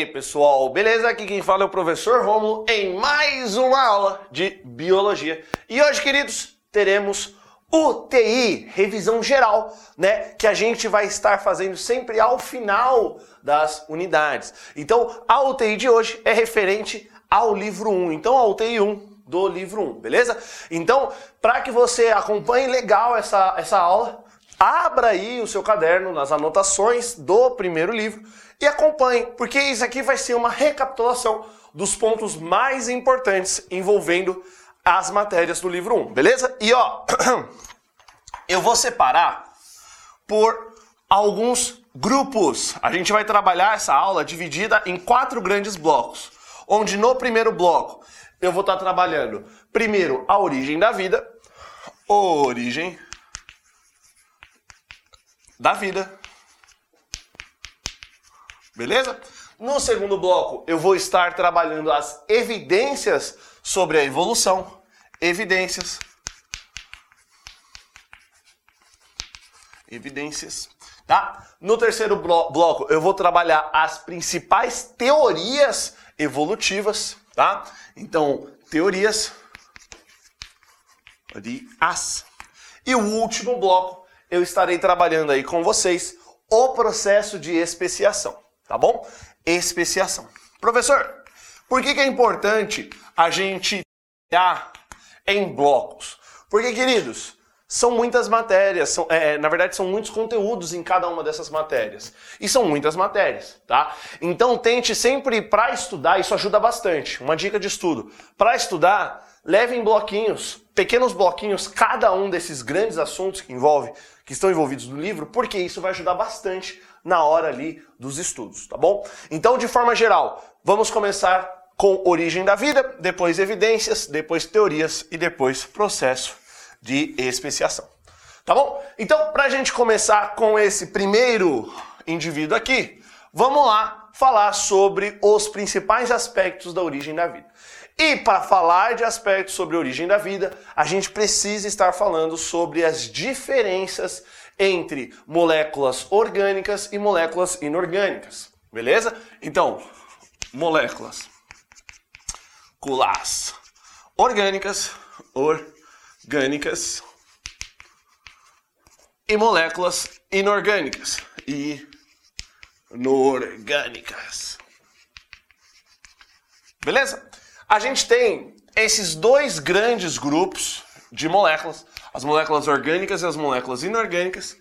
aí, pessoal? Beleza? Aqui quem fala é o professor Romulo em mais uma aula de biologia. E hoje, queridos, teremos UTI, revisão geral, né, que a gente vai estar fazendo sempre ao final das unidades. Então, a UTI de hoje é referente ao livro 1. Então, a UTI 1 do livro 1, beleza? Então, para que você acompanhe legal essa, essa aula, abra aí o seu caderno nas anotações do primeiro livro e acompanhe, porque isso aqui vai ser uma recapitulação dos pontos mais importantes envolvendo as matérias do livro 1, beleza? E ó, eu vou separar por alguns grupos. A gente vai trabalhar essa aula dividida em quatro grandes blocos, onde no primeiro bloco eu vou estar trabalhando primeiro a origem da vida, origem da vida. Beleza? No segundo bloco, eu vou estar trabalhando as evidências sobre a evolução. Evidências. Evidências. Tá? No terceiro blo bloco, eu vou trabalhar as principais teorias evolutivas. Tá? Então, teorias. Teorias. E o último bloco, eu estarei trabalhando aí com vocês o processo de especiação tá bom? Especiação. Professor, por que, que é importante a gente trabalhar em blocos? Porque, queridos, são muitas matérias, são, é, na verdade são muitos conteúdos em cada uma dessas matérias. E são muitas matérias, tá? Então tente sempre, para estudar, isso ajuda bastante. Uma dica de estudo. Para estudar, leve em bloquinhos, pequenos bloquinhos, cada um desses grandes assuntos que envolve, que estão envolvidos no livro, porque isso vai ajudar bastante na hora ali dos estudos, tá bom? Então, de forma geral, vamos começar com origem da vida, depois evidências, depois teorias e depois processo de especiação. Tá bom? Então, para a gente começar com esse primeiro indivíduo aqui, vamos lá falar sobre os principais aspectos da origem da vida. E para falar de aspectos sobre a origem da vida, a gente precisa estar falando sobre as diferenças entre moléculas orgânicas e moléculas inorgânicas. Beleza? Então, moléculas culas orgânicas, orgânicas e moléculas inorgânicas e inorgânicas. Beleza? A gente tem esses dois grandes grupos de moléculas as moléculas orgânicas e as moléculas inorgânicas.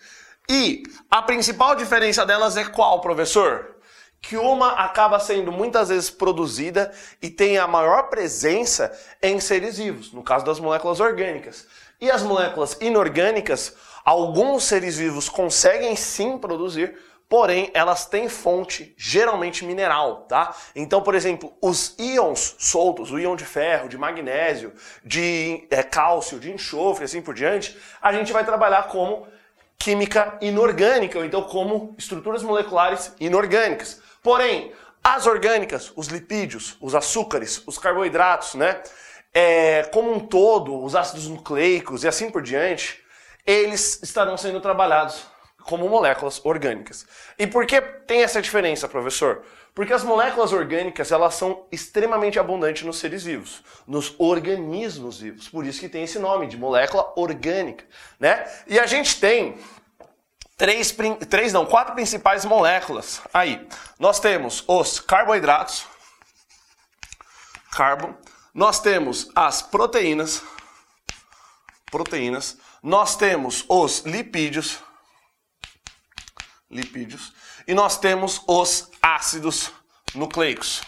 E a principal diferença delas é qual, professor? Que uma acaba sendo muitas vezes produzida e tem a maior presença em seres vivos, no caso das moléculas orgânicas. E as moléculas inorgânicas, alguns seres vivos conseguem sim produzir, porém elas têm fonte geralmente mineral, tá? Então, por exemplo, os íons soltos, o íon de ferro, de magnésio, de é, cálcio, de enxofre, assim por diante, a gente vai trabalhar como química inorgânica, ou então como estruturas moleculares inorgânicas. Porém, as orgânicas, os lipídios, os açúcares, os carboidratos, né? É, como um todo, os ácidos nucleicos e assim por diante, eles estarão sendo trabalhados como moléculas orgânicas. E por que tem essa diferença, professor? Porque as moléculas orgânicas, elas são extremamente abundantes nos seres vivos, nos organismos vivos. Por isso que tem esse nome de molécula orgânica, né? E a gente tem três, três não, quatro principais moléculas. Aí, nós temos os carboidratos, carbo, nós temos as proteínas, proteínas, nós temos os lipídios, lipídios, e nós temos os ácidos nucleicos.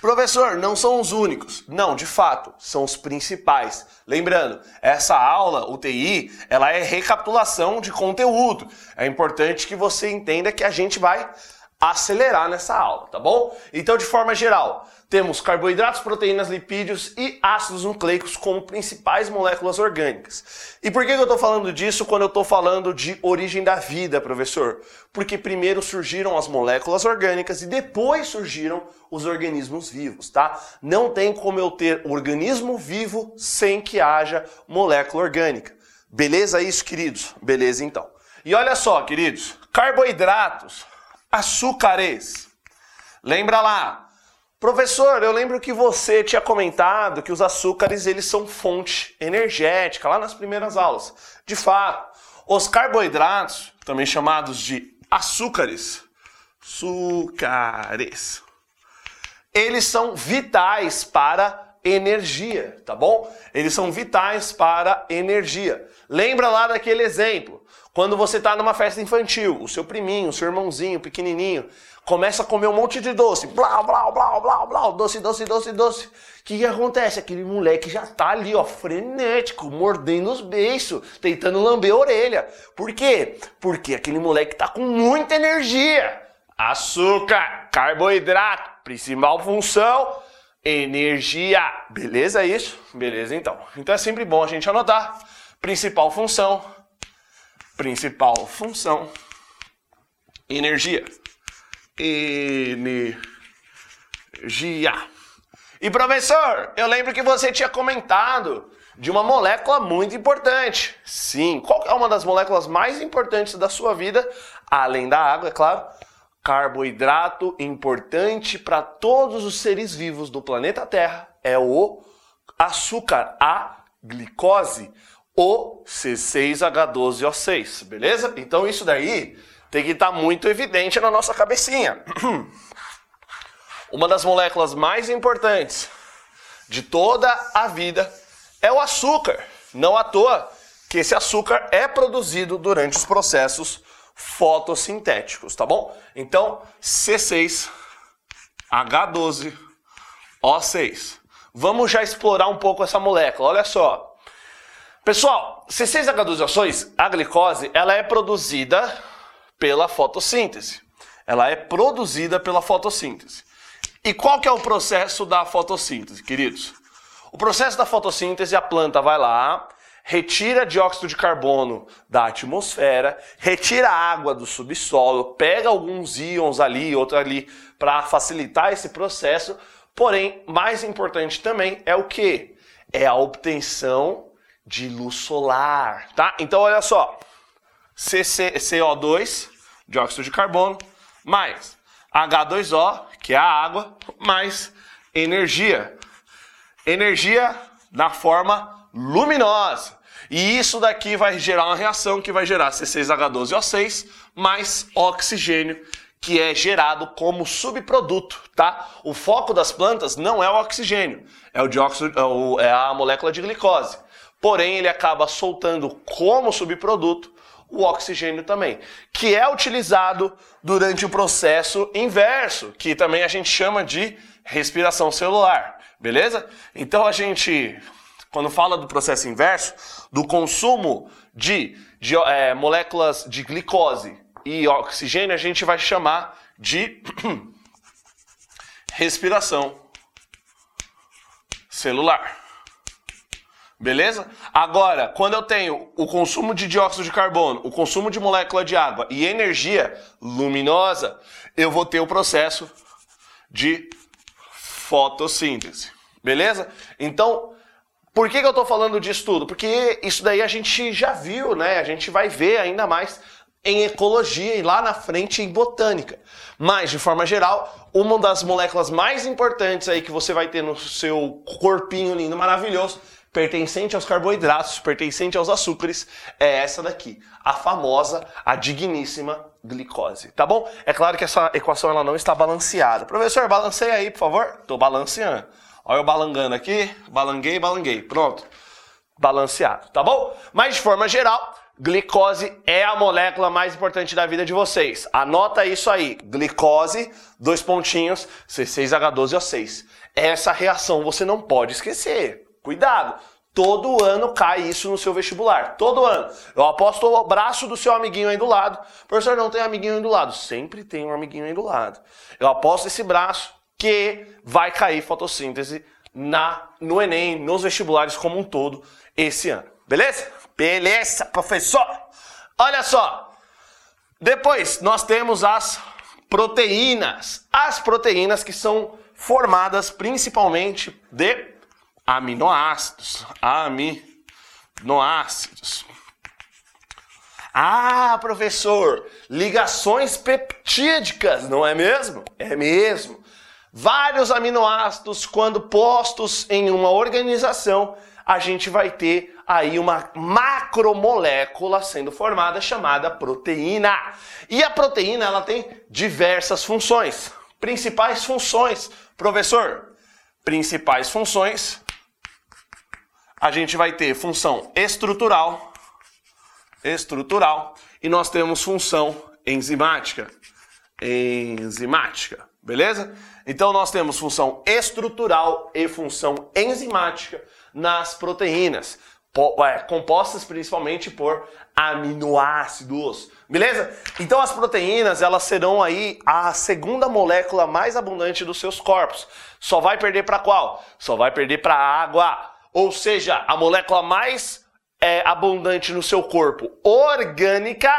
Professor, não são os únicos. Não, de fato, são os principais. Lembrando, essa aula, UTI, ela é recapitulação de conteúdo. É importante que você entenda que a gente vai acelerar nessa aula, tá bom? Então, de forma geral, temos carboidratos, proteínas, lipídios e ácidos nucleicos como principais moléculas orgânicas. E por que eu estou falando disso quando eu estou falando de origem da vida, professor? Porque primeiro surgiram as moléculas orgânicas e depois surgiram os organismos vivos, tá? Não tem como eu ter organismo vivo sem que haja molécula orgânica. Beleza isso, queridos? Beleza então. E olha só, queridos, carboidratos açúcares. Lembra lá. Professor, eu lembro que você tinha comentado que os açúcares eles são fonte energética lá nas primeiras aulas. De fato, os carboidratos, também chamados de açúcares, açúcares, eles são vitais para energia, tá bom? Eles são vitais para energia. Lembra lá daquele exemplo? Quando você está numa festa infantil, o seu priminho, o seu irmãozinho pequenininho, começa a comer um monte de doce, blá, blá, blá, blá, blá, doce, doce, doce, doce. O que, que acontece? Aquele moleque já tá ali, ó, frenético, mordendo os beiços, tentando lamber a orelha. Por quê? Porque aquele moleque tá com muita energia. Açúcar, carboidrato, principal função, energia. Beleza isso? Beleza então. Então é sempre bom a gente anotar. Principal função, principal função, energia energia. E professor, eu lembro que você tinha comentado de uma molécula muito importante. Sim, qual é uma das moléculas mais importantes da sua vida, além da água, é claro? Carboidrato importante para todos os seres vivos do planeta Terra é o açúcar, a glicose, o C6H12O6, beleza? Então isso daí tem que estar tá muito evidente na nossa cabecinha. Uma das moléculas mais importantes de toda a vida é o açúcar. Não à toa que esse açúcar é produzido durante os processos fotossintéticos, tá bom? Então, C6H12O6. Vamos já explorar um pouco essa molécula. Olha só. Pessoal, C6H12O6, a glicose, ela é produzida pela fotossíntese. Ela é produzida pela fotossíntese. E qual que é o processo da fotossíntese, queridos? O processo da fotossíntese, a planta vai lá, retira dióxido de carbono da atmosfera, retira água do subsolo, pega alguns íons ali, outro ali, para facilitar esse processo. Porém, mais importante também é o que? É a obtenção de luz solar, tá? Então, olha só. CC, CO2, dióxido de carbono, mais H2O, que é a água, mais energia. Energia na forma luminosa. E isso daqui vai gerar uma reação que vai gerar C6H12O6 mais oxigênio, que é gerado como subproduto, tá? O foco das plantas não é o oxigênio, é o dióxido, é, é a molécula de glicose. Porém, ele acaba soltando como subproduto o oxigênio também, que é utilizado durante o processo inverso, que também a gente chama de respiração celular, beleza? Então a gente, quando fala do processo inverso, do consumo de, de é, moléculas de glicose e oxigênio, a gente vai chamar de respiração celular. Beleza? Agora, quando eu tenho o consumo de dióxido de carbono, o consumo de molécula de água e energia luminosa, eu vou ter o processo de fotossíntese. Beleza? Então, por que, que eu estou falando disso tudo? Porque isso daí a gente já viu, né? A gente vai ver ainda mais em ecologia e lá na frente em botânica. Mas, de forma geral, uma das moléculas mais importantes aí que você vai ter no seu corpinho lindo, maravilhoso, pertencente aos carboidratos, pertencente aos açúcares, é essa daqui, a famosa, a digníssima glicose, tá bom? É claro que essa equação ela não está balanceada. Professor, balanceia aí, por favor. Tô balanceando. Olha eu balangando aqui, balanguei, balanguei. Pronto. Balanceado, tá bom? Mas de forma geral, glicose é a molécula mais importante da vida de vocês. Anota isso aí. Glicose, dois pontinhos, C6H12O6. Essa reação você não pode esquecer. Cuidado! Todo ano cai isso no seu vestibular. Todo ano. Eu aposto o braço do seu amiguinho aí do lado. Professor, não tem amiguinho aí do lado. Sempre tem um amiguinho aí do lado. Eu aposto esse braço que vai cair fotossíntese na, no Enem, nos vestibulares como um todo esse ano. Beleza? Beleza, professor! Olha só. Depois nós temos as proteínas. As proteínas que são formadas principalmente de aminoácidos. Aminoácidos. Ah, professor, ligações peptídicas, não é mesmo? É mesmo. Vários aminoácidos, quando postos em uma organização, a gente vai ter aí uma macromolécula sendo formada chamada proteína. E a proteína ela tem diversas funções. Principais funções, professor, principais funções, a gente vai ter função estrutural, estrutural, e nós temos função enzimática, enzimática, beleza? Então nós temos função estrutural e função enzimática nas proteínas, é, compostas principalmente por aminoácidos, beleza? Então as proteínas elas serão aí a segunda molécula mais abundante dos seus corpos. Só vai perder para qual? Só vai perder para água. Ou seja, a molécula mais é, abundante no seu corpo orgânica,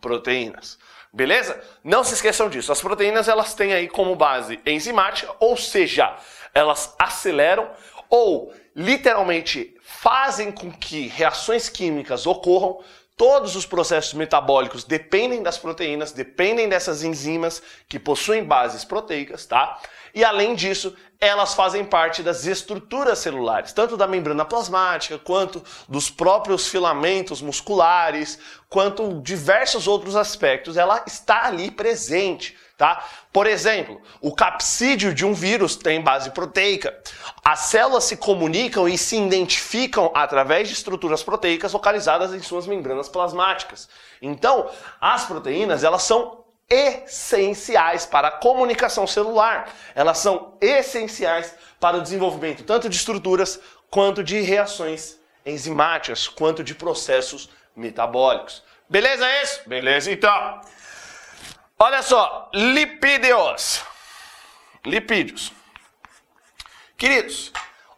proteínas. Beleza? Não se esqueçam disso. As proteínas elas têm aí como base enzimática, ou seja, elas aceleram ou literalmente fazem com que reações químicas ocorram. Todos os processos metabólicos dependem das proteínas, dependem dessas enzimas que possuem bases proteicas, tá? E além disso, elas fazem parte das estruturas celulares, tanto da membrana plasmática, quanto dos próprios filamentos musculares, quanto diversos outros aspectos. Ela está ali presente, tá? Por exemplo, o capsídeo de um vírus tem base proteica. As células se comunicam e se identificam através de estruturas proteicas localizadas em suas membranas plasmáticas. Então, as proteínas, elas são essenciais para a comunicação celular. Elas são essenciais para o desenvolvimento tanto de estruturas quanto de reações enzimáticas, quanto de processos metabólicos. Beleza isso? Beleza então. Olha só, lipídios. Lipídios. Queridos,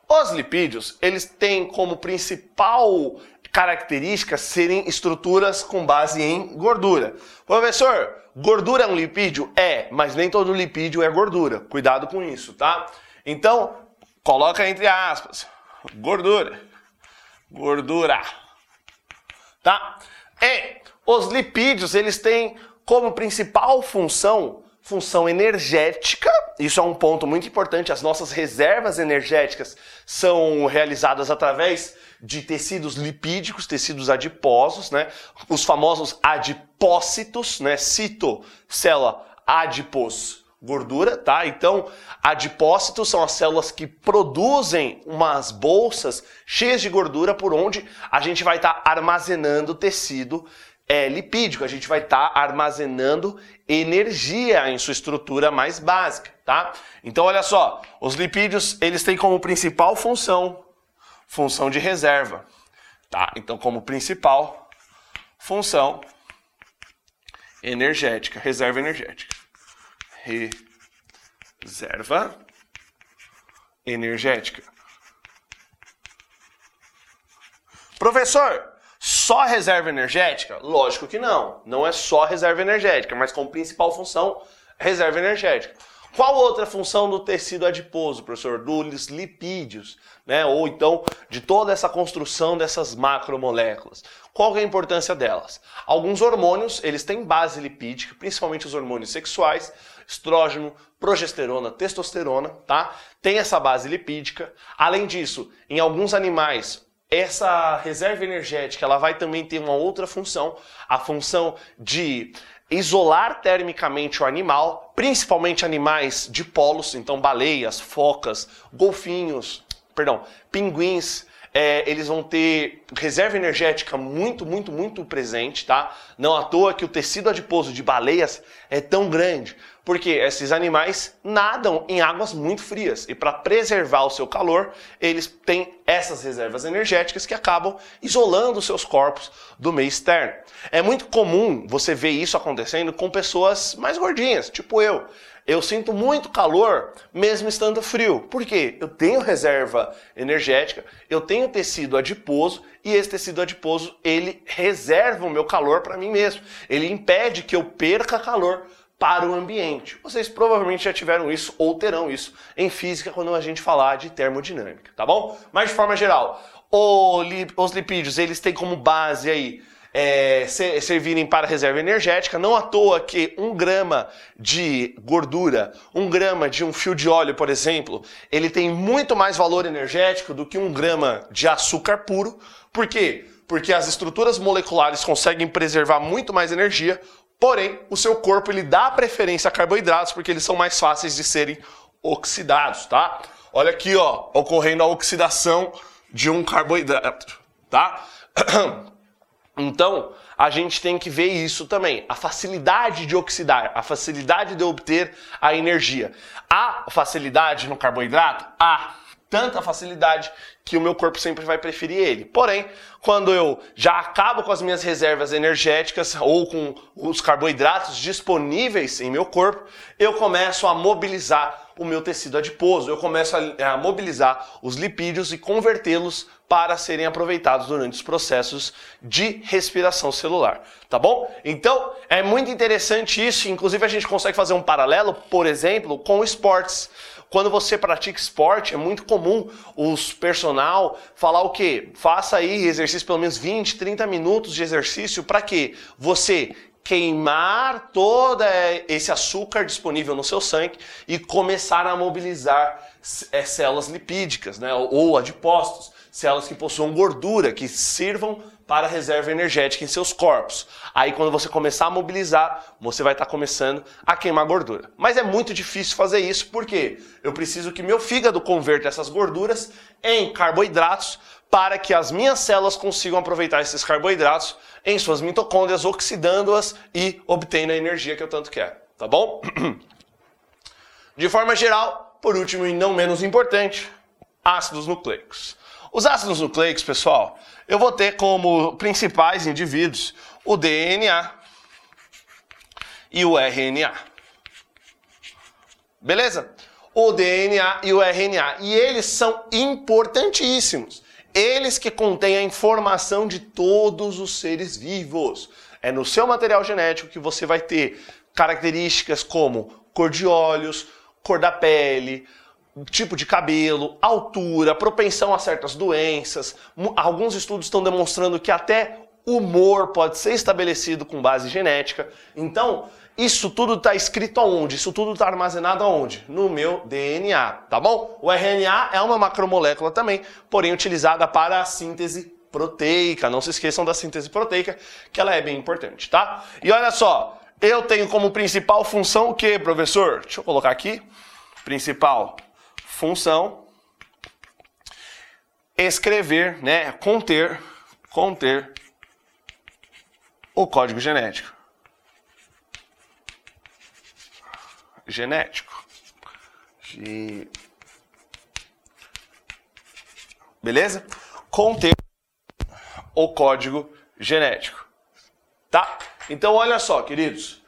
os lipídios, eles têm como principal característica serem estruturas com base em gordura. Professor, Gordura é um lipídio? É, mas nem todo lipídio é gordura. Cuidado com isso, tá? Então, coloca entre aspas. Gordura. Gordura. Tá? E os lipídios, eles têm como principal função função energética. Isso é um ponto muito importante. As nossas reservas energéticas são realizadas através de tecidos lipídicos, tecidos adiposos, né? Os famosos adipócitos, né? Cito, célula adipos, gordura, tá? Então, adipócitos são as células que produzem umas bolsas cheias de gordura por onde a gente vai estar tá armazenando tecido é, lipídico, a gente vai estar tá armazenando energia em sua estrutura mais básica, tá? Então, olha só, os lipídios, eles têm como principal função função de reserva. Tá? Então, como principal função energética, reserva energética. Reserva energética. Professor, só reserva energética? Lógico que não. Não é só reserva energética, mas como principal função, reserva energética. Qual outra função do tecido adiposo, professor? Dos lipídios, né? Ou então de toda essa construção dessas macromoléculas. Qual é a importância delas? Alguns hormônios, eles têm base lipídica, principalmente os hormônios sexuais, estrógeno, progesterona, testosterona, tá? Tem essa base lipídica. Além disso, em alguns animais, essa reserva energética ela vai também ter uma outra função, a função de isolar termicamente o animal, principalmente animais de polos, então baleias, focas, golfinhos, perdão, pinguins, é, eles vão ter reserva energética muito, muito, muito presente, tá? Não à toa que o tecido adiposo de baleias é tão grande, porque esses animais nadam em águas muito frias e para preservar o seu calor, eles têm essas reservas energéticas que acabam isolando os seus corpos do meio externo. É muito comum você ver isso acontecendo com pessoas mais gordinhas, tipo eu. Eu sinto muito calor mesmo estando frio. Por quê? Eu tenho reserva energética, eu tenho tecido adiposo e esse tecido adiposo ele reserva o meu calor para mim mesmo. Ele impede que eu perca calor para o ambiente. Vocês provavelmente já tiveram isso ou terão isso em física quando a gente falar de termodinâmica, tá bom? Mas de forma geral, os lipídios eles têm como base aí é, servirem para reserva energética. Não à toa que um grama de gordura, um grama de um fio de óleo, por exemplo, ele tem muito mais valor energético do que um grama de açúcar puro. Por quê? Porque as estruturas moleculares conseguem preservar muito mais energia, porém o seu corpo ele dá preferência a carboidratos porque eles são mais fáceis de serem oxidados, tá? Olha aqui, ó, ocorrendo a oxidação de um carboidrato, tá? Então, a gente tem que ver isso também. A facilidade de oxidar, a facilidade de obter a energia. Há facilidade no carboidrato? Há tanta facilidade que o meu corpo sempre vai preferir ele. Porém, quando eu já acabo com as minhas reservas energéticas ou com os carboidratos disponíveis em meu corpo, eu começo a mobilizar o meu tecido adiposo, eu começo a, mobilizar os lipídios e convertê-los para serem aproveitados durante os processos de respiração celular, tá bom? Então, é muito interessante isso, inclusive a gente consegue fazer um paralelo, por exemplo, com esportes. Quando você pratica esporte, é muito comum os personal falar o quê? Faça aí exercício pelo menos 20, 30 minutos de exercício para que você queimar todo esse açúcar disponível no seu sangue e começar a mobilizar é, células lipídicas, né, ou adipócitos, células que possuam gordura, que sirvam para reserva energética em seus corpos. Aí quando você começar a mobilizar, você vai estar começando a queimar gordura. Mas é muito difícil fazer isso porque eu preciso que meu fígado converta essas gorduras em carboidratos para que as minhas células consigam aproveitar esses carboidratos em suas mitocôndrias, oxidando-as e obtendo a energia que eu tanto quero, tá bom? De forma geral, por último e não menos importante, ácidos nucleicos. Os ácidos nucleicos, pessoal, eu vou ter como principais indivíduos o DNA e o RNA. Beleza? O DNA e o RNA. E eles são importantíssimos. Eles que contêm a informação de todos os seres vivos. É no seu material genético que você vai ter características como cor de olhos, cor da pele, tipo de cabelo, altura, propensão a certas doenças. Alguns estudos estão demonstrando que até humor pode ser estabelecido com base genética. Então, isso tudo está escrito aonde? Isso tudo está armazenado aonde? No meu DNA, tá bom? O RNA é uma macromolécula também, porém utilizada para a síntese proteica. Não se esqueçam da síntese proteica, que ela é bem importante, tá? E olha só, eu tenho como principal função o que, professor? Deixa eu colocar aqui. Principal função escrever, né, conter, conter o código genético. Genético. Ge... Beleza? Conter o código genético. Tá? Então olha só, queridos.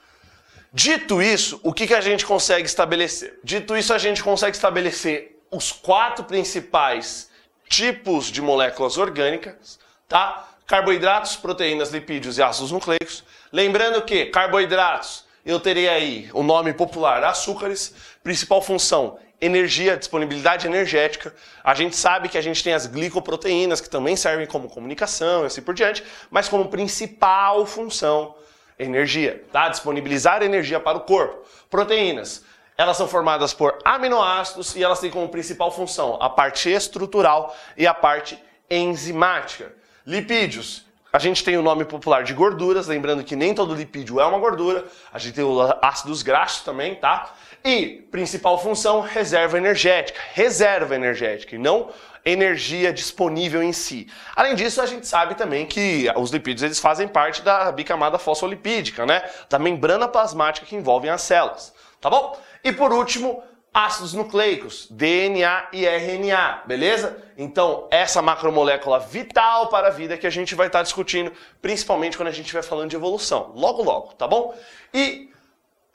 Dito isso, o que, que a gente consegue estabelecer? Dito isso, a gente consegue estabelecer os quatro principais tipos de moléculas orgânicas, tá? Carboidratos, proteínas, lipídios e ácidos nucleicos. Lembrando que carboidratos, eu terei aí o nome popular açúcares, principal função energia, disponibilidade energética. A gente sabe que a gente tem as glicoproteínas que também servem como comunicação e assim por diante, mas como principal função energia, tá? Disponibilizar energia para o corpo. Proteínas. Elas são formadas por aminoácidos e elas têm como principal função a parte estrutural e a parte enzimática. Lipídios. A gente tem o nome popular de gorduras, lembrando que nem todo lipídio é uma gordura. A gente tem os ácidos graxos também, tá? E principal função, reserva energética. Reserva energética e não energia disponível em si. Além disso, a gente sabe também que os lipídios eles fazem parte da bicamada fosfolipídica, né? Da membrana plasmática que envolve as células, tá bom? E por último, ácidos nucleicos, DNA e RNA, beleza? Então, essa macromolécula vital para a vida que a gente vai estar discutindo, principalmente quando a gente estiver falando de evolução, logo logo, tá bom? E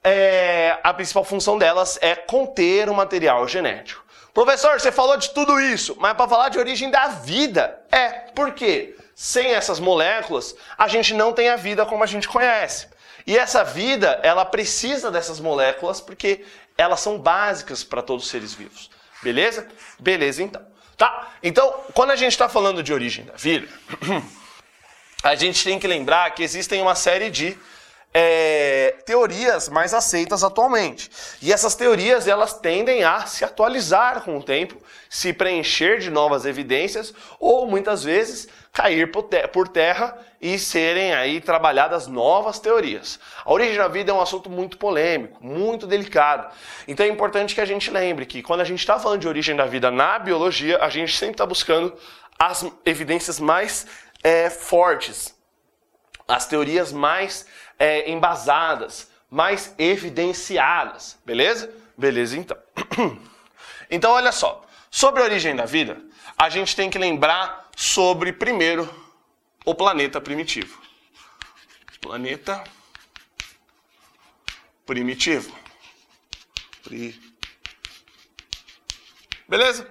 é, a principal função delas é conter o material genético. Professor, você falou de tudo isso, mas para falar de origem da vida. É, por quê? Sem essas moléculas, a gente não tem a vida como a gente conhece. E essa vida, ela precisa dessas moléculas porque elas são básicas para todos os seres vivos. Beleza? Beleza, então. Tá? Então, quando a gente está falando de origem da vida, a gente tem que lembrar que existem uma série de é, teorias mais aceitas atualmente. E essas teorias elas tendem a se atualizar com o tempo, se preencher de novas evidências ou muitas vezes cair por terra e serem aí trabalhadas novas teorias. A origem da vida é um assunto muito polêmico, muito delicado. Então é importante que a gente lembre que quando a gente está falando de origem da vida na biologia, a gente sempre está buscando as evidências mais é, fortes, as teorias mais é, embasadas, mais evidenciadas, beleza? Beleza, então. Então, olha só, sobre a origem da vida, a gente tem que lembrar sobre, primeiro, o planeta primitivo. Planeta primitivo. Pri... Beleza?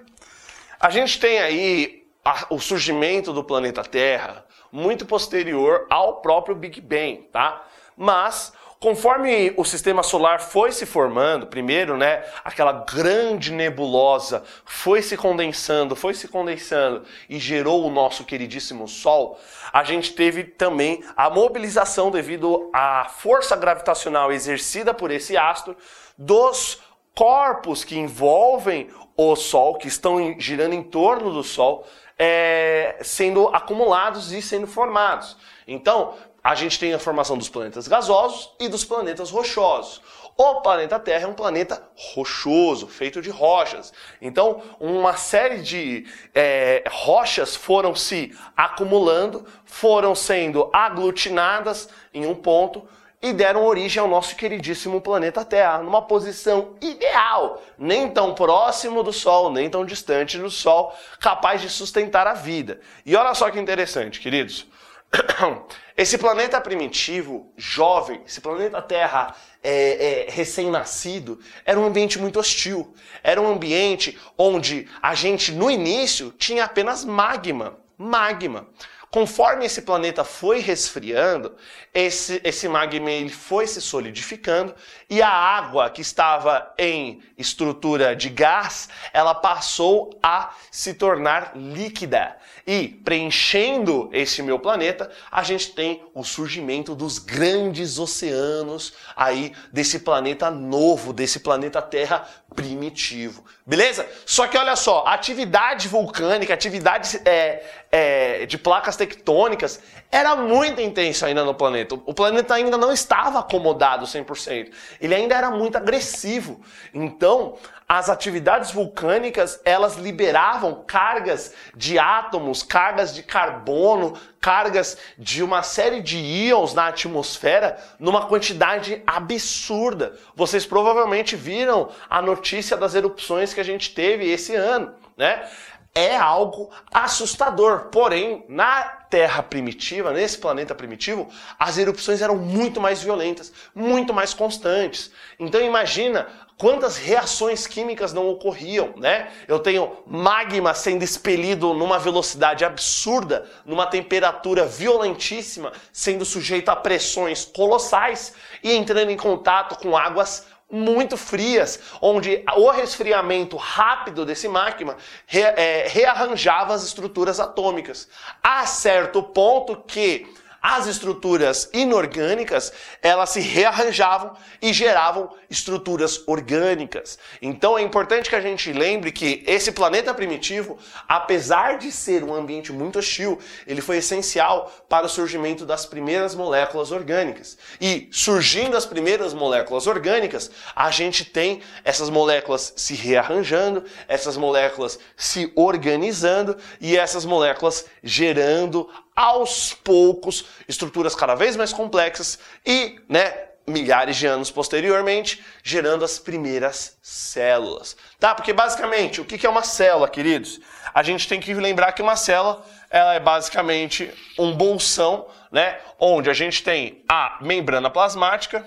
A gente tem aí o surgimento do planeta Terra muito posterior ao próprio Big Bang, tá? Mas conforme o sistema solar foi se formando, primeiro, né, aquela grande nebulosa foi se condensando, foi se condensando e gerou o nosso queridíssimo Sol, a gente teve também a mobilização devido à força gravitacional exercida por esse astro dos corpos que envolvem o Sol, que estão girando em torno do Sol, é, sendo acumulados e sendo formados. Então, a gente tem a formação dos planetas gasosos e dos planetas rochosos. O planeta Terra é um planeta rochoso, feito de rochas. Então, uma série de é, rochas foram se acumulando, foram sendo aglutinadas em um ponto e deram origem ao nosso queridíssimo planeta Terra, numa posição ideal, nem tão próximo do Sol, nem tão distante do Sol, capaz de sustentar a vida. E olha só que interessante, queridos. Esse planeta primitivo, jovem, esse planeta Terra é, é, recém-nascido, era um ambiente muito hostil. Era um ambiente onde a gente, no início, tinha apenas magma. Magma. Conforme esse planeta foi resfriando, esse, esse magma ele foi se solidificando e a água que estava em estrutura de gás, ela passou a se tornar líquida. E preenchendo esse meu planeta, a gente tem o surgimento dos grandes oceanos aí desse planeta novo, desse planeta Terra primitivo. Beleza? Só que olha só, atividade vulcânica, atividade é, é, de placas tectônicas era muito intensa ainda no planeta. O planeta ainda não estava acomodado 100%. Ele ainda era muito agressivo. Então, as atividades vulcânicas, elas liberavam cargas de átomos, cargas de carbono, cargas de uma série de íons na atmosfera numa quantidade absurda. Vocês provavelmente viram a notícia das erupções que a gente teve esse ano, né? É algo assustador. Porém, na Terra primitiva, nesse planeta primitivo, as erupções eram muito mais violentas, muito mais constantes. Então imagina quantas reações químicas não ocorriam, né? Eu tenho magma sendo expelido numa velocidade absurda, numa temperatura violentíssima, sendo sujeito a pressões colossais e entrando em contato com águas muito frias, onde o resfriamento rápido desse magma re, é, rearranjava as estruturas atômicas, a certo ponto que as estruturas inorgânicas, elas se rearranjavam e geravam estruturas orgânicas. Então é importante que a gente lembre que esse planeta primitivo, apesar de ser um ambiente muito hostil, ele foi essencial para o surgimento das primeiras moléculas orgânicas. E surgindo as primeiras moléculas orgânicas, a gente tem essas moléculas se rearranjando, essas moléculas se organizando e essas moléculas gerando aos poucos estruturas cada vez mais complexas e, né, milhares de anos posteriormente, gerando as primeiras células. Tá? Porque basicamente, o que é uma célula, queridos? A gente tem que lembrar que uma célula ela é basicamente um bolsão, né, onde a gente tem a membrana plasmática,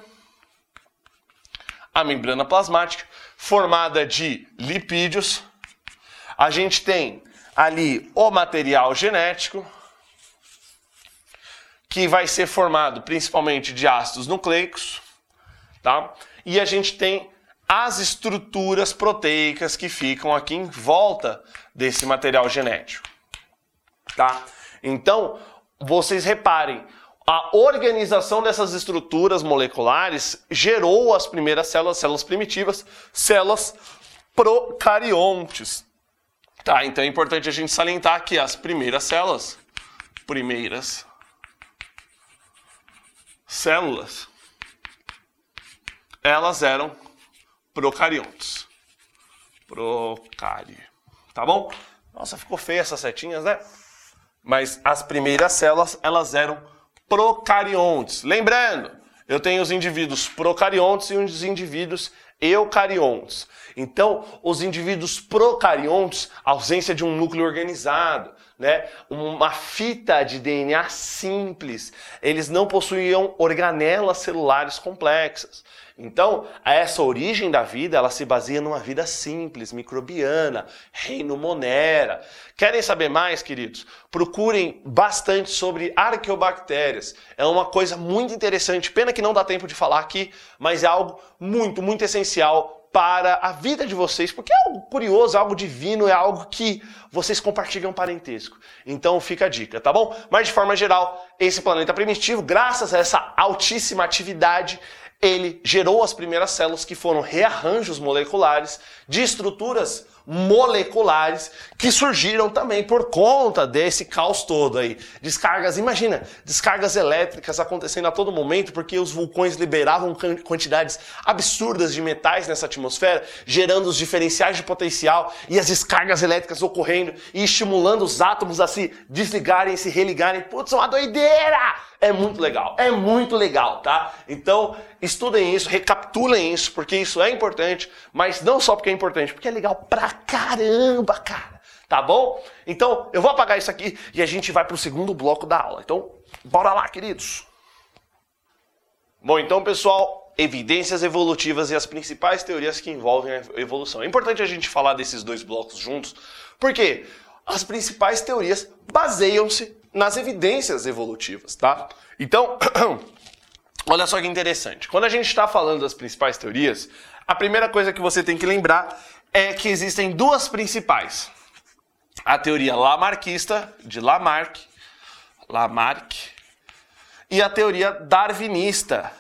a membrana plasmática formada de lipídios, a gente tem ali o material genético, que vai ser formado principalmente de ácidos nucleicos, tá? E a gente tem as estruturas proteicas que ficam aqui em volta desse material genético, tá? Então, vocês reparem, a organização dessas estruturas moleculares gerou as primeiras células, células primitivas, células procariontes. Tá, então é importante a gente salientar que as primeiras células, primeiras células, elas eram procariontes. Procário. Tá bom? Nossa, ficou feia essas setinhas, né? Mas as primeiras células, elas eram procariontes. Lembrando, eu tenho os indivíduos procariontes e os indivíduos eucariontes. Então, os indivíduos procariontes, ausência de um núcleo organizado, né? uma fita de DNA simples, eles não possuíam organelas celulares complexas. Então, essa origem da vida, ela se baseia numa vida simples, microbiana, reino monera. Querem saber mais, queridos? Procurem bastante sobre arqueobactérias. É uma coisa muito interessante, pena que não dá tempo de falar aqui, mas é algo muito, muito essencial para a vida de vocês, porque é algo curioso, é algo divino, é algo que vocês compartilham parentesco. Então fica a dica, tá bom? Mas de forma geral, esse planeta primitivo, graças a essa altíssima atividade, ele gerou as primeiras células que foram rearranjos moleculares de estruturas moleculares que surgiram também por conta desse caos todo aí. Descargas, imagina, descargas elétricas acontecendo a todo momento porque os vulcões liberavam quantidades absurdas de metais nessa atmosfera, gerando os diferenciais de potencial e as descargas elétricas ocorrendo e estimulando os átomos a se desligarem se religarem. Putz, uma doideira! É muito legal, é muito legal, tá? Então, estudem isso, recapitulem isso, porque isso é importante, mas não só porque é importante, porque é legal pra caramba, cara. Tá bom? Então, eu vou apagar isso aqui e a gente vai pro segundo bloco da aula. Então, bora lá, queridos. Bom, então, pessoal, evidências evolutivas e as principais teorias que envolvem a evolução. É importante a gente falar desses dois blocos juntos, porque as principais teorias baseiam-se nas evidências evolutivas, tá? Então, olha só que interessante. Quando a gente está falando das principais teorias, a primeira coisa que você tem que lembrar é que existem duas principais. A teoria lamarquista, de Lamarck, Lamarck, e a teoria darwinista,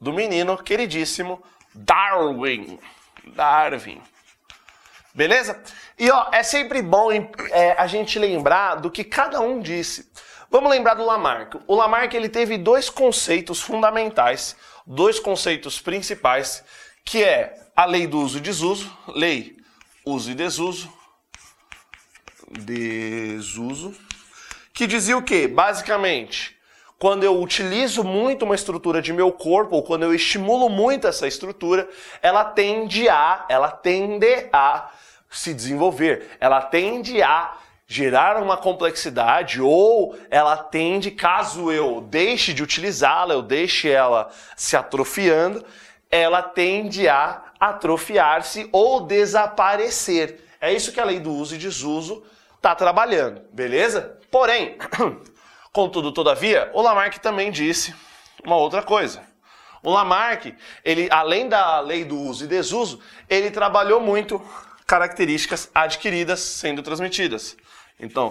do menino queridíssimo Darwin. Darwin. Beleza? E ó, é sempre bom é, a gente lembrar do que cada um disse. Vamos lembrar do Lamarck. O Lamarck ele teve dois conceitos fundamentais, dois conceitos principais, que é a lei do uso e desuso, lei uso e desuso, desuso, que dizia o quê? Basicamente, quando eu utilizo muito uma estrutura de meu corpo, ou quando eu estimulo muito essa estrutura, ela tende a, ela tende a se desenvolver. Ela tende a gerar uma complexidade ou ela tende, caso eu deixe de utilizá-la, eu deixe ela se atrofiando, ela tende a atrofiar-se ou desaparecer. É isso que a lei do uso e desuso está trabalhando, beleza? Porém, contudo, todavia, o Lamarck também disse uma outra coisa. O Lamarck, ele, além da lei do uso e desuso, ele trabalhou muito características adquiridas sendo transmitidas. Então,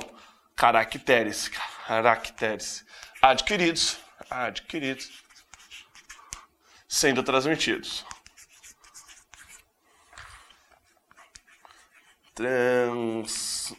caracteres, caracteres adquiridos, adquiridos, sendo transmitidos. Transmitidos.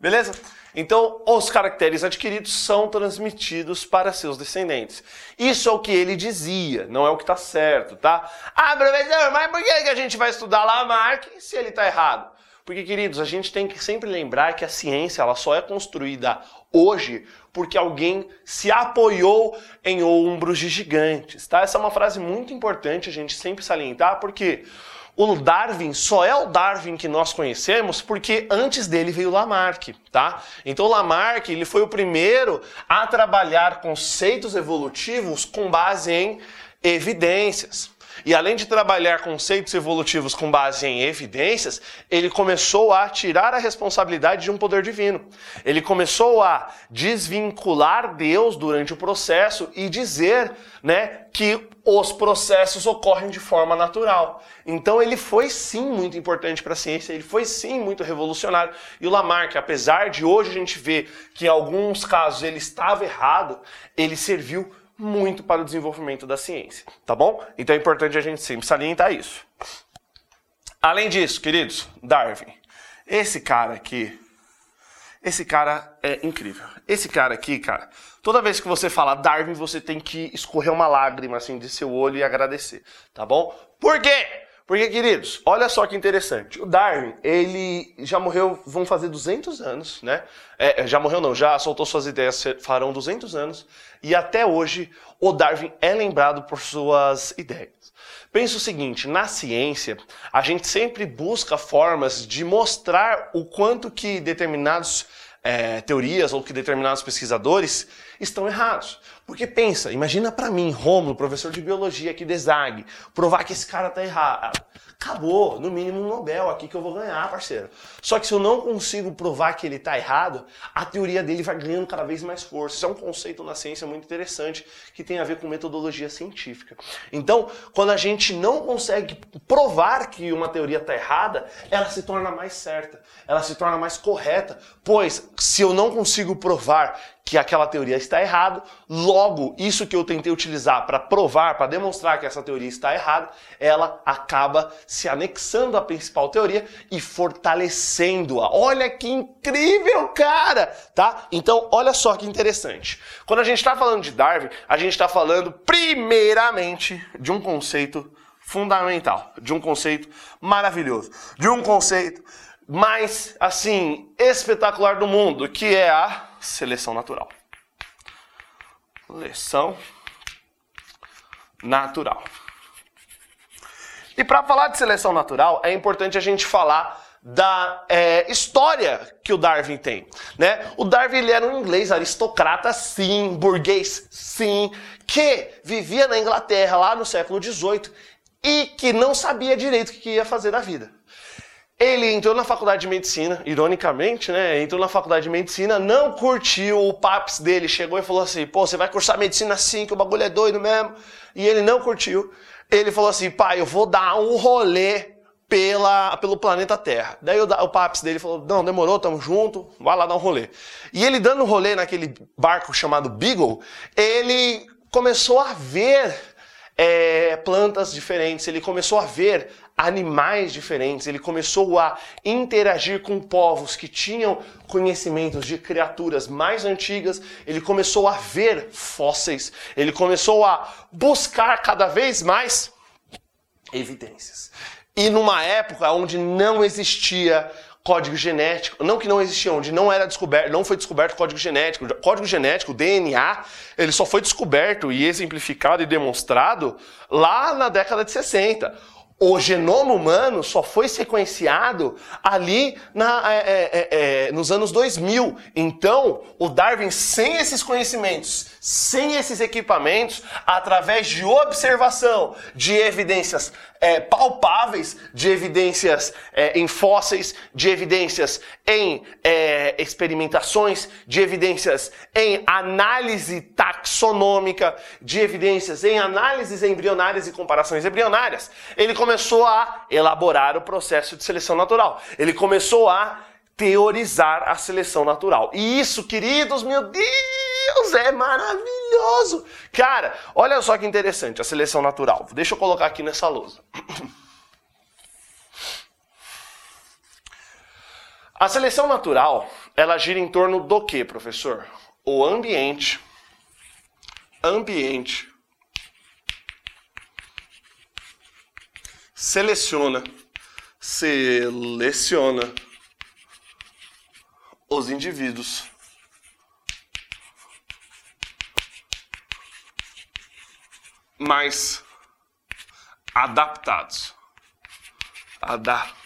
Beleza? Então, os caracteres adquiridos são transmitidos para seus descendentes. Isso é o que ele dizia, não é o que está certo, tá? Ah, professor, mas por que a gente vai estudar Lamarck se ele está errado? Porque, queridos, a gente tem que sempre lembrar que a ciência ela só é construída hoje porque alguém se apoiou em ombros de gigantes, tá? Essa é uma frase muito importante a gente sempre salientar, porque o Darwin só é o Darwin que nós conhecemos porque antes dele veio Lamarck, tá? Então Lamarck, ele foi o primeiro a trabalhar conceitos evolutivos com base em evidências. E além de trabalhar conceitos evolutivos com base em evidências, ele começou a tirar a responsabilidade de um poder divino. Ele começou a desvincular Deus durante o processo e dizer, né, que os processos ocorrem de forma natural. Então ele foi sim muito importante para a ciência, ele foi sim muito revolucionário. E o Lamarck, apesar de hoje a gente ver que em alguns casos ele estava errado, ele serviu muito para o desenvolvimento da ciência, tá bom? Então é importante a gente sempre salientar isso. Além disso, queridos, Darwin. Esse cara aqui, esse cara é incrível. Esse cara aqui, cara, toda vez que você fala Darwin, você tem que escorrer uma lágrima assim de seu olho e agradecer, tá bom? Por quê? Porque, queridos, olha só que interessante. O Darwin, ele já morreu, vão fazer 200 anos, né? É, já morreu não, já soltou suas ideias, farão 200 anos. E até hoje, o Darwin é lembrado por suas ideias. Pensa o seguinte, na ciência, a gente sempre busca formas de mostrar o quanto que determinadas é, teorias ou que determinados pesquisadores estão errados. Porque pensa, imagina para mim, Romulo, professor de biologia aqui de Zag, provar que esse cara tá errado. Acabou, no mínimo um Nobel aqui que eu vou ganhar, parceiro. Só que se eu não consigo provar que ele tá errado, a teoria dele vai ganhando cada vez mais força. Isso é um conceito na ciência muito interessante que tem a ver com metodologia científica. Então, quando a gente não consegue provar que uma teoria tá errada, ela se torna mais certa, ela se torna mais correta, pois se eu não consigo provar que aquela teoria está errada, logo isso que eu tentei utilizar para provar, para demonstrar que essa teoria está errada, ela acaba se anexando à principal teoria e fortalecendo-a. Olha que incrível, cara, tá? Então, olha só que interessante. Quando a gente está falando de Darwin, a gente está falando primeiramente de um conceito fundamental, de um conceito maravilhoso, de um conceito mais assim espetacular do mundo, que é a seleção natural. Seleção natural. E para falar de seleção natural, é importante a gente falar da é, história que o Darwin tem, né? O Darwin ele era um inglês aristocrata, sim, burguês, sim, que vivia na Inglaterra lá no século XVIII e que não sabia direito o que ia fazer da vida. Ele entrou na faculdade de medicina, ironicamente, né? Entrou na faculdade de medicina, não curtiu o PAPS dele, chegou e falou assim: pô, você vai cursar medicina assim, que o bagulho é doido mesmo. E ele não curtiu. Ele falou assim: pai, eu vou dar um rolê pela, pelo planeta Terra. Daí o, o PAPS dele falou: não, demorou, tamo junto, vai lá dar um rolê. E ele dando um rolê naquele barco chamado Beagle, ele começou a ver é, plantas diferentes, ele começou a ver animais diferentes, ele começou a interagir com povos que tinham conhecimentos de criaturas mais antigas, ele começou a ver fósseis, ele começou a buscar cada vez mais evidências. E numa época onde não existia código genético, não que não existia, onde não era descoberto, não foi descoberto código genético. Código genético, DNA, ele só foi descoberto e exemplificado e demonstrado lá na década de 60 o genoma humano só foi sequenciado ali na, é, é, é, é, nos anos 2000. Então, o Darwin, sem esses conhecimentos, sem esses equipamentos, através de observação de evidências é, palpáveis, de evidências é, em fósseis, de evidências em é, experimentações, de evidências em análise taxonômica, de evidências em análises embrionárias e comparações embrionárias, ele começou a elaborar o processo de seleção natural. Ele começou a teorizar a seleção natural. E isso, queridos, meu Deus, é maravilhoso. Cara, olha só que interessante a seleção natural. Deixa eu colocar aqui nessa lousa. A seleção natural, ela gira em torno do que, professor? O ambiente, ambiente, seleciona, seleciona os indivíduos mais adaptados. Adaptados.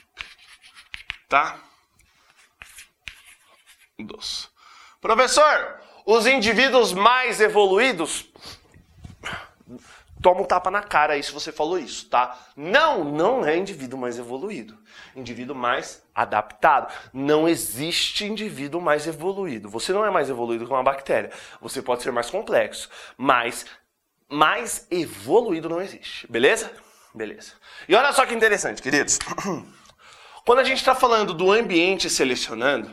Professor, os indivíduos mais evoluídos toma um tapa na cara aí se você falou isso, tá? Não, não é indivíduo mais evoluído. Indivíduo mais adaptado. Não existe indivíduo mais evoluído. Você não é mais evoluído que uma bactéria. Você pode ser mais complexo, mas mais evoluído não existe. Beleza? Beleza. E olha só que interessante, queridos. Quando a gente está falando do ambiente selecionando,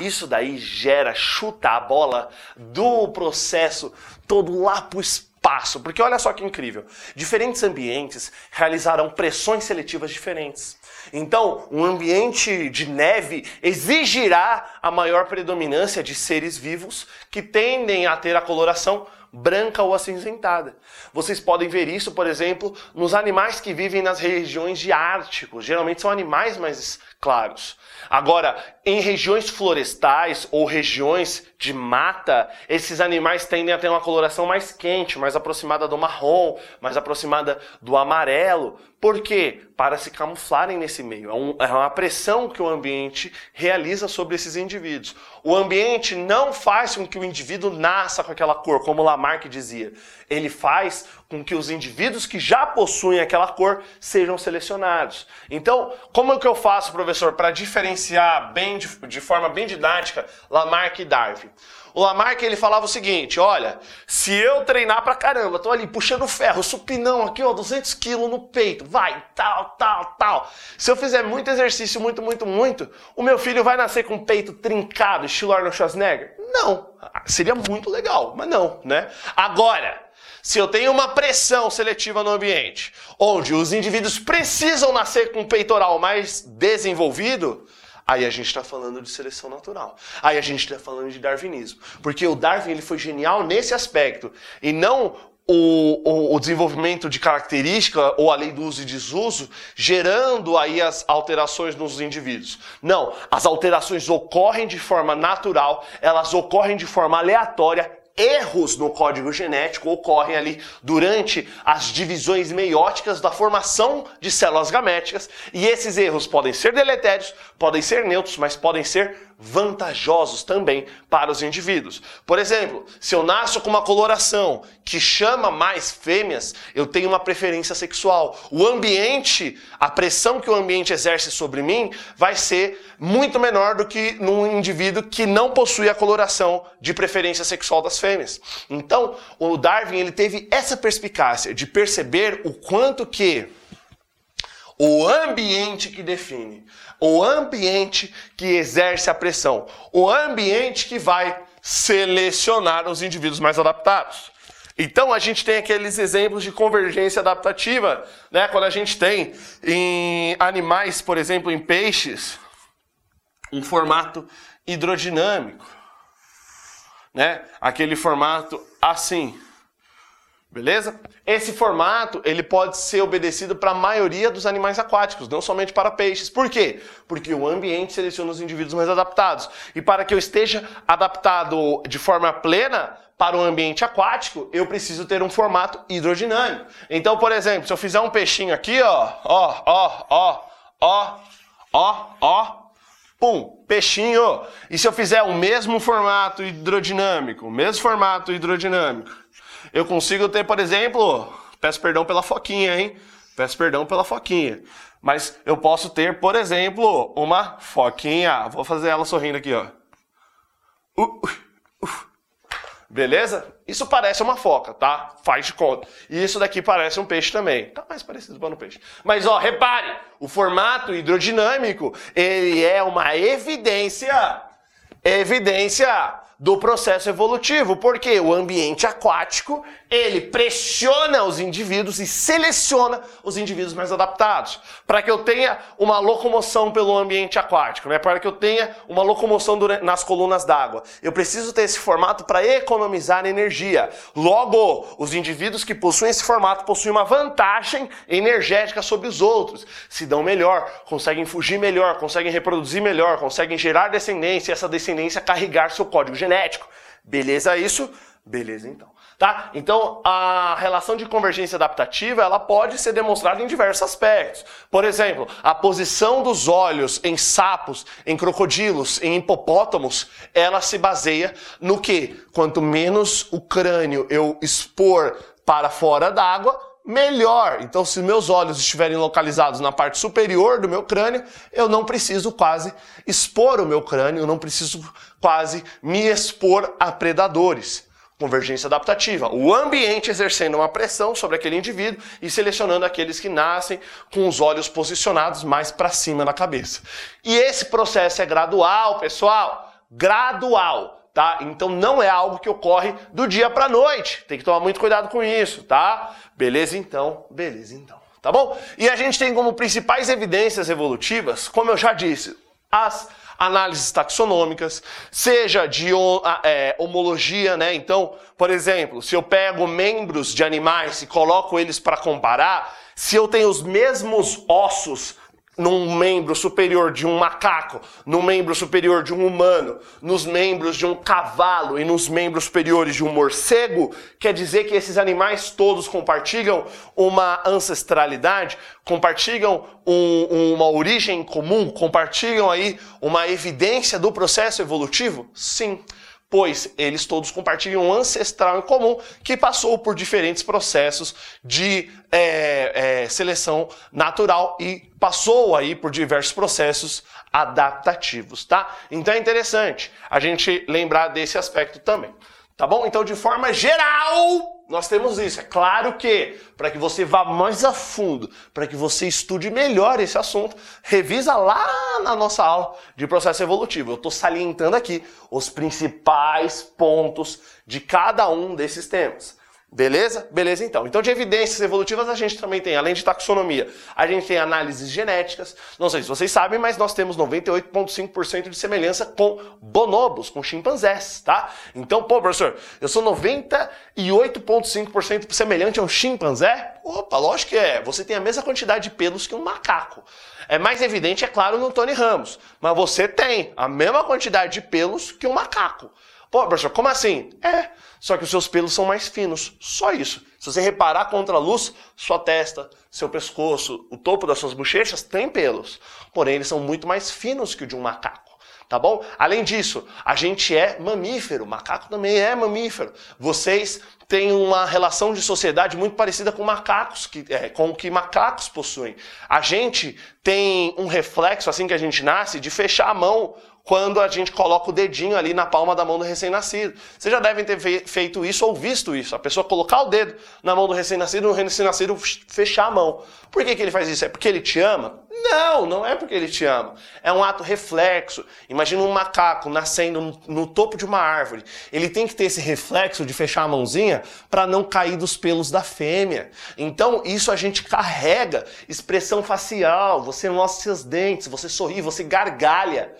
isso daí gera, chuta a bola do processo todo lá para o espaço. Porque olha só que incrível. Diferentes ambientes realizarão pressões seletivas diferentes. Então, um ambiente de neve exigirá a maior predominância de seres vivos que tendem a ter a coloração branca ou acinzentada. Vocês podem ver isso, por exemplo, nos animais que vivem nas regiões de Ártico. Geralmente são animais mais claros. Agora, em regiões florestais ou regiões de mata, esses animais tendem a ter uma coloração mais quente, mais aproximada do marrom, mais aproximada do amarelo. Por quê? Para se camuflarem nesse meio. É, um, é uma pressão que o ambiente realiza sobre esses indivíduos. O ambiente não faz com que o indivíduo nasça com aquela cor, como Lamarck dizia. Ele faz com que os indivíduos que já possuem aquela cor sejam selecionados. Então, como é que eu faço, professor, para diferenciar bem de, de forma bem didática Lamarck e Darwin? O Lamarck ele falava o seguinte: olha, se eu treinar pra caramba, tô ali puxando ferro, supinão aqui, ó, 200 quilos no peito, vai, tal, tal, tal. Se eu fizer muito exercício, muito, muito, muito, o meu filho vai nascer com o peito trincado, estilo Arnold Schwarzenegger? Não. Seria muito legal, mas não, né? Agora, se eu tenho uma pressão seletiva no ambiente, onde os indivíduos precisam nascer com um peitoral mais desenvolvido, Aí a gente está falando de seleção natural. Aí a gente está falando de darwinismo. Porque o Darwin ele foi genial nesse aspecto. E não o, o, o, desenvolvimento de característica ou a lei do uso e desuso, gerando aí as alterações nos indivíduos. Não, as alterações ocorrem de forma natural, elas ocorrem de forma aleatória erros no código genético ocorrem ali durante as divisões meióticas da formação de células gaméticas, e esses erros podem ser deletérios, podem ser neutros, mas podem ser vantajosos também para os indivíduos. Por exemplo, se eu nasço com uma coloração que chama mais fêmeas, eu tenho uma preferência sexual. O ambiente, a pressão que o ambiente exerce sobre mim vai ser muito menor do que num indivíduo que não possui a coloração de preferência sexual das fêmeas. Então, o Darwin ele teve essa perspicácia de perceber o quanto que o ambiente que define, o ambiente que exerce a pressão, o ambiente que vai selecionar os indivíduos mais adaptados. Então a gente tem aqueles exemplos de convergência adaptativa, né? Quando a gente tem em animais, por exemplo, em peixes, um formato hidrodinâmico, né? Aquele formato assim. Beleza? Esse formato ele pode ser obedecido para a maioria dos animais aquáticos, não somente para peixes. Por quê? Porque o ambiente seleciona os indivíduos mais adaptados. E para que eu esteja adaptado de forma plena para o ambiente aquático, eu preciso ter um formato hidrodinâmico. Então, por exemplo, se eu fizer um peixinho aqui, ó, ó, ó, ó, ó, ó, ó, pum, peixinho. E se eu fizer o mesmo formato hidrodinâmico, o mesmo formato hidrodinâmico, eu consigo ter, por exemplo, peço perdão pela foquinha, hein? Peço perdão pela foquinha. Mas eu posso ter, por exemplo, uma foquinha. Vou fazer ela sorrindo aqui, ó. Uh, uh, uh. Beleza? Isso parece uma foca, tá? Faz de conta. E isso daqui parece um peixe também. Tá mais parecido com um peixe. Mas ó, repare, o formato hidrodinâmico, ele é uma evidência, evidência do processo evolutivo, porque o ambiente aquático, ele pressiona os indivíduos e seleciona os indivíduos mais adaptados, para que eu tenha uma locomoção pelo ambiente aquático, né? Para que eu tenha uma locomoção nas colunas d'água. Eu preciso ter esse formato para economizar energia. Logo, os indivíduos que possuem esse formato possuem uma vantagem energética sobre os outros, se dão melhor, conseguem fugir melhor, conseguem reproduzir melhor, conseguem gerar descendência e essa descendência carregar seu código genético genético. Beleza isso? Beleza então. Tá? Então, a relação de convergência adaptativa, ela pode ser demonstrada em diversos aspectos. Por exemplo, a posição dos olhos em sapos, em crocodilos, em hipopótamos, ela se baseia no que? Quanto menos o crânio eu expor para fora d'água, melhor. Então, se meus olhos estiverem localizados na parte superior do meu crânio, eu não preciso quase expor o meu crânio, eu não preciso quase me expor a predadores. Convergência adaptativa. O ambiente exercendo uma pressão sobre aquele indivíduo e selecionando aqueles que nascem com os olhos posicionados mais para cima na cabeça. E esse processo é gradual, pessoal. Gradual tá? Então não é algo que ocorre do dia para noite. Tem que tomar muito cuidado com isso, tá? Beleza então, beleza então. Tá bom? E a gente tem como principais evidências evolutivas, como eu já disse, as análises taxonômicas, seja de é, homologia, né? Então, por exemplo, se eu pego membros de animais e coloco eles para comparar, se eu tenho os mesmos ossos num membro superior de um macaco, no membro superior de um humano, nos membros de um cavalo e nos membros superiores de um morcego, quer dizer que esses animais todos compartilham uma ancestralidade, compartilham um, uma origem comum, compartilham aí uma evidência do processo evolutivo? Sim pois eles todos compartilham um ancestral em comum que passou por diferentes processos de é, é, seleção natural e passou aí por diversos processos adaptativos, tá? Então é interessante a gente lembrar desse aspecto também, tá bom? Então de forma geral nós temos isso. É claro que, para que você vá mais a fundo, para que você estude melhor esse assunto, revisa lá na nossa aula de processo evolutivo. Eu estou salientando aqui os principais pontos de cada um desses temas. Beleza? Beleza então. Então de evidências evolutivas a gente também tem, além de taxonomia, a gente tem análises genéticas. Não sei se vocês sabem, mas nós temos 98,5% de semelhança com bonobos, com chimpanzés, tá? Então, pô, professor, eu sou 98,5% semelhante a um chimpanzé? Opa, lógico que é. Você tem a mesma quantidade de pelos que um macaco. É mais evidente, é claro, no Tony Ramos, mas você tem a mesma quantidade de pelos que um macaco. Pô, professor, como assim? É, só que os seus pelos são mais finos. Só isso. Se você reparar contra a luz, sua testa, seu pescoço, o topo das suas bochechas tem pelos. Porém, eles são muito mais finos que o de um macaco. Tá bom? Além disso, a gente é mamífero, macaco também é mamífero. Vocês têm uma relação de sociedade muito parecida com macacos, que, é, com o que macacos possuem. A gente tem um reflexo, assim que a gente nasce, de fechar a mão quando a gente coloca o dedinho ali na palma da mão do recém-nascido. Vocês já devem ter feito isso ou visto isso. A pessoa colocar o dedo na mão do recém-nascido e o recém-nascido fechar a mão. Por que, que ele faz isso? É porque ele te ama? Não, não é porque ele te ama. É um ato reflexo. Imagina um macaco nascendo no, no topo de uma árvore. Ele tem que ter esse reflexo de fechar a mãozinha para não cair dos pelos da fêmea. Então, isso a gente carrega. Expressão facial, você mostra seus dentes, você sorri, você gargalha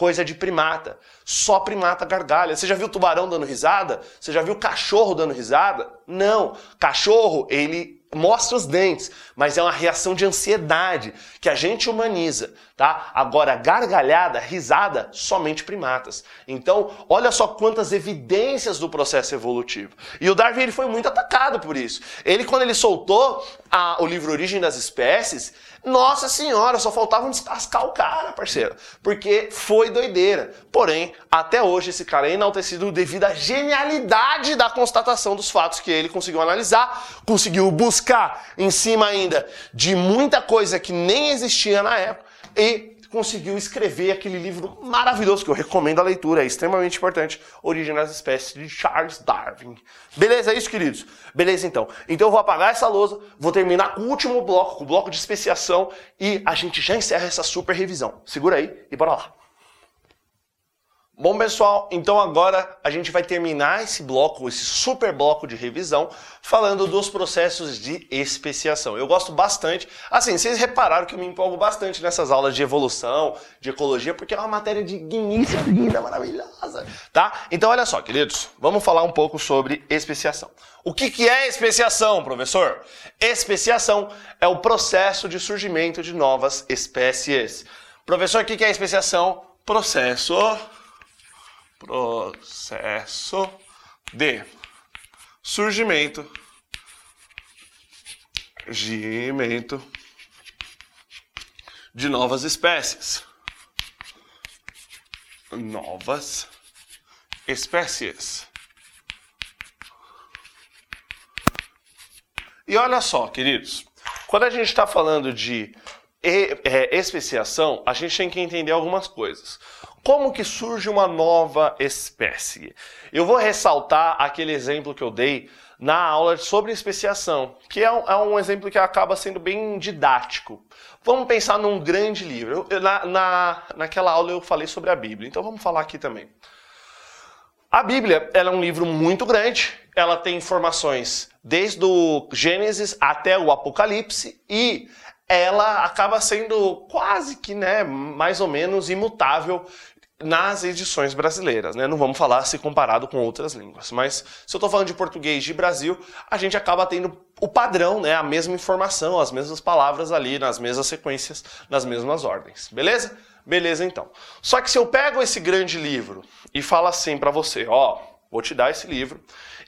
coisa de primata. Só primata gargalha. Você já viu tubarão dando risada? Você já viu cachorro dando risada? Não. Cachorro, ele mostra os dentes, mas é uma reação de ansiedade que a gente humaniza, tá? Agora, gargalhada, risada, somente primatas. Então, olha só quantas evidências do processo evolutivo. E o Darwin ele foi muito atacado por isso. Ele, quando ele soltou a, o livro Origem das Espécies, nossa senhora, só faltava descascar o cara, parceiro. Porque foi doideira. Porém, até hoje esse cara é enaltecido devido à genialidade da constatação dos fatos que ele conseguiu analisar, conseguiu buscar em cima ainda de muita coisa que nem existia na época e conseguiu escrever aquele livro maravilhoso que eu recomendo a leitura, é extremamente importante, Origem das Espécies de Charles Darwin. Beleza, é isso, queridos? Beleza, então. Então eu vou apagar essa lousa, vou terminar com o último bloco, com o bloco de especiação e a gente já encerra essa super revisão. Segura aí e bora lá. Bom, pessoal, então agora a gente vai terminar esse bloco, esse super bloco de revisão, falando dos processos de especiação. Eu gosto bastante, assim, vocês repararam que eu me empolgo bastante nessas aulas de evolução, de ecologia, porque é uma matéria de guinícia linda, maravilhosa, tá? Então, olha só, queridos, vamos falar um pouco sobre especiação. O que, que é especiação, professor? Especiação é o processo de surgimento de novas espécies. Professor, o que, que é especiação? Processo processo de surgimento, de novas espécies. Novas espécies. E olha só, queridos, quando a gente está falando de é, especiação, a gente tem que entender algumas coisas. Como que surge uma nova espécie? Eu vou ressaltar aquele exemplo que eu dei na aula sobre especiação, que é um, é um exemplo que acaba sendo bem didático. Vamos pensar num grande livro. Eu, na, na, naquela aula eu falei sobre a Bíblia, então vamos falar aqui também. A Bíblia é um livro muito grande, ela tem informações desde o Gênesis até o Apocalipse e ela acaba sendo quase que, né, mais ou menos imutável nas edições brasileiras, né? Não vamos falar se comparado com outras línguas, mas se eu estou falando de português de Brasil, a gente acaba tendo o padrão, né? A mesma informação, as mesmas palavras ali, nas mesmas sequências, nas mesmas ordens, beleza? Beleza, então. Só que se eu pego esse grande livro e falo assim para você, ó, vou te dar esse livro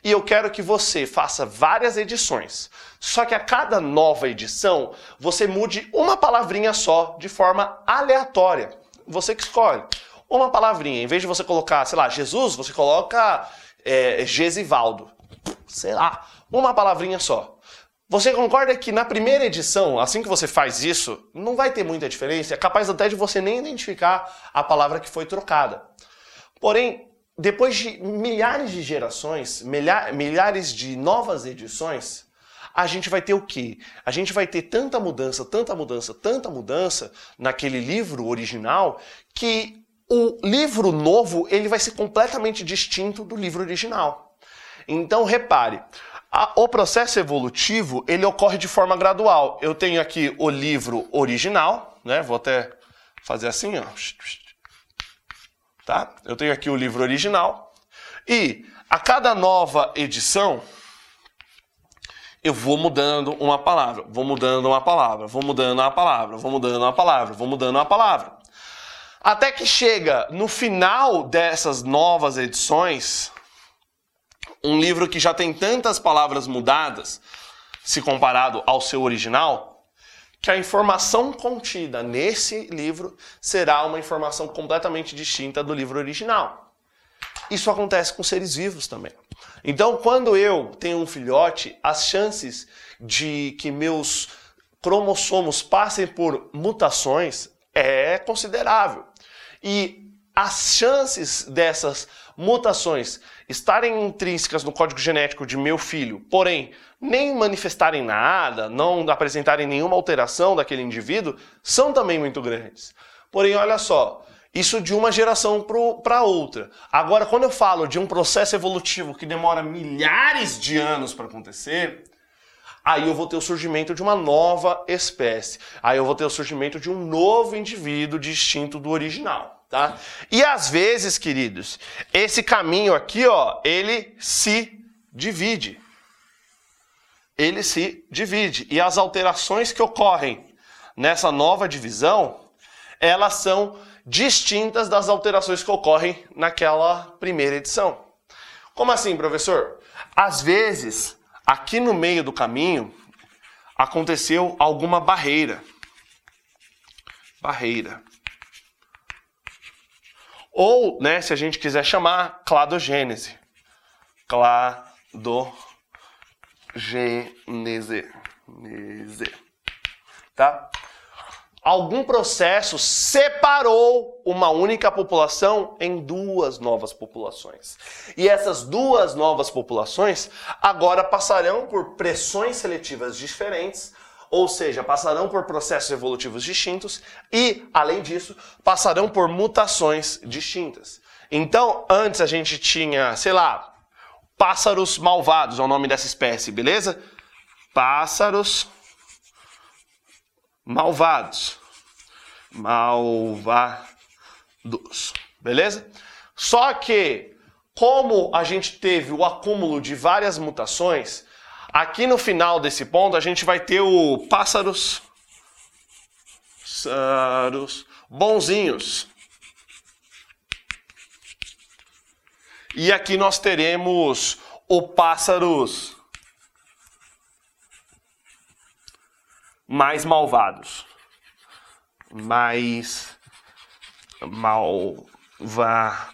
e eu quero que você faça várias edições. Só que a cada nova edição você mude uma palavrinha só de forma aleatória. Você que escolhe uma palavrinha. Em vez de você colocar, sei lá, Jesus, você coloca é, Gesivaldo. Sei lá, uma palavrinha só. Você concorda que na primeira edição, assim que você faz isso, não vai ter muita diferença? É capaz até de você nem identificar a palavra que foi trocada. Porém, depois de milhares de gerações, milhares de novas edições, a gente vai ter o quê? A gente vai ter tanta mudança, tanta mudança, tanta mudança naquele livro original que o livro novo ele vai ser completamente distinto do livro original. Então repare, a, o processo evolutivo ele ocorre de forma gradual. Eu tenho aqui o livro original, né? Vou até fazer assim, ó. Tá? Eu tenho aqui o livro original e a cada nova edição eu vou mudando uma palavra, vou mudando uma palavra, vou mudando uma palavra, vou mudando uma palavra, vou mudando uma palavra. Até que chega no final dessas novas edições, um livro que já tem tantas palavras mudadas, se comparado ao seu original, que a informação contida nesse livro será uma informação completamente distinta do livro original. Isso acontece com seres vivos também. Então, quando eu tenho um filhote, as chances de que meus cromossomos passem por mutações é considerável. E as chances dessas mutações estarem intrínsecas no código genético de meu filho, porém nem manifestarem nada, não apresentarem nenhuma alteração daquele indivíduo, são também muito grandes. Porém, olha só, isso de uma geração para outra. Agora, quando eu falo de um processo evolutivo que demora milhares de anos para acontecer, aí eu vou ter o surgimento de uma nova espécie. Aí eu vou ter o surgimento de um novo indivíduo distinto do original, tá? E às vezes, queridos, esse caminho aqui, ó, ele se divide. Ele se divide. E as alterações que ocorrem nessa nova divisão, elas são distintas das alterações que ocorrem naquela primeira edição. Como assim, professor? Às vezes, aqui no meio do caminho aconteceu alguma barreira. Barreira. Ou, né, se a gente quiser chamar, cladogênese. Cladogênese. Tá? algum processo separou uma única população em duas novas populações. E essas duas novas populações agora passarão por pressões seletivas diferentes, ou seja, passarão por processos evolutivos distintos e, além disso, passarão por mutações distintas. Então, antes a gente tinha, sei lá, pássaros malvados, é o nome dessa espécie, beleza? Pássaros malvados. Malvados. Beleza? Só que, como a gente teve o acúmulo de várias mutações, aqui no final desse ponto a gente vai ter o pássaros. Pássaros bonzinhos. E aqui nós teremos o pássaros mais malvados. Mais malvados.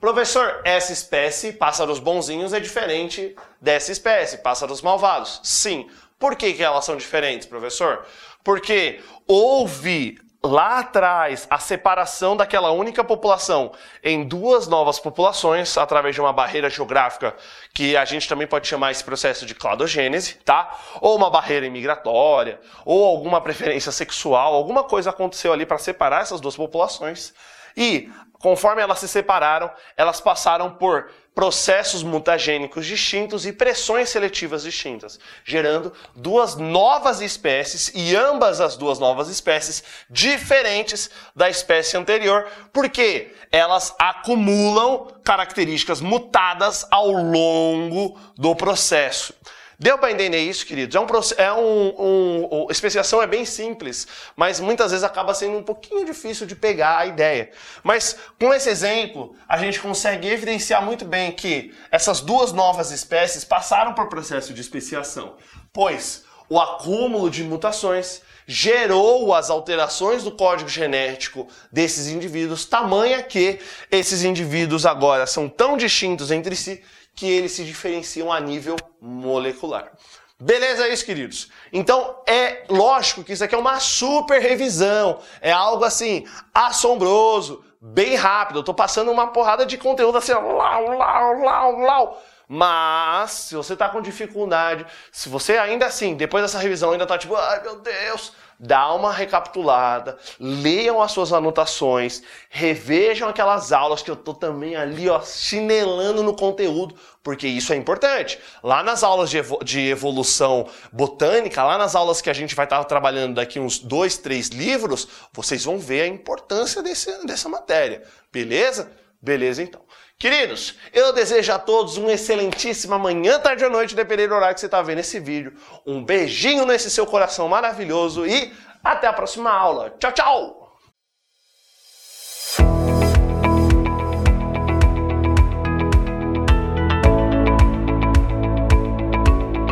Professor, essa espécie, pássaros bonzinhos, é diferente dessa espécie, pássaros malvados. Sim. Por que, que elas são diferentes, professor? Porque houve lá atrás a separação daquela única população em duas novas populações através de uma barreira geográfica que a gente também pode chamar esse processo de cladogênese, tá? Ou uma barreira imigratória, ou alguma preferência sexual, alguma coisa aconteceu ali para separar essas duas populações. E conforme elas se separaram, elas passaram por processos mutagênicos distintos e pressões seletivas distintas, gerando duas novas espécies e ambas as duas novas espécies diferentes da espécie anterior, porque elas acumulam características mutadas ao longo do processo. Deu para entender isso, queridos? É um, é um, um, especiação é bem simples, mas muitas vezes acaba sendo um pouquinho difícil de pegar a ideia. Mas com esse exemplo, a gente consegue evidenciar muito bem que essas duas novas espécies passaram por processo de especiação, pois o acúmulo de mutações gerou as alterações do código genético desses indivíduos, tamanha que esses indivíduos agora são tão distintos entre si que eles se diferenciam a nível molecular. Beleza isso, queridos? Então é lógico que isso aqui é uma super revisão, é algo assim assombroso, bem rápido. Eu tô passando uma porrada de conteúdo assim, lau, lau, lau, lau. Mas, se você está com dificuldade, se você ainda assim, depois dessa revisão, ainda está tipo, ai meu Deus, dá uma recapitulada, leiam as suas anotações, revejam aquelas aulas que eu tô também ali, ó, chinelando no conteúdo, porque isso é importante. Lá nas aulas de, evo de evolução botânica, lá nas aulas que a gente vai estar tá trabalhando daqui uns dois, três livros, vocês vão ver a importância desse, dessa matéria, beleza? Beleza então. Queridos, eu desejo a todos uma excelentíssima manhã, tarde ou noite, dependendo do horário que você está vendo esse vídeo. Um beijinho nesse seu coração maravilhoso e até a próxima aula. Tchau, tchau!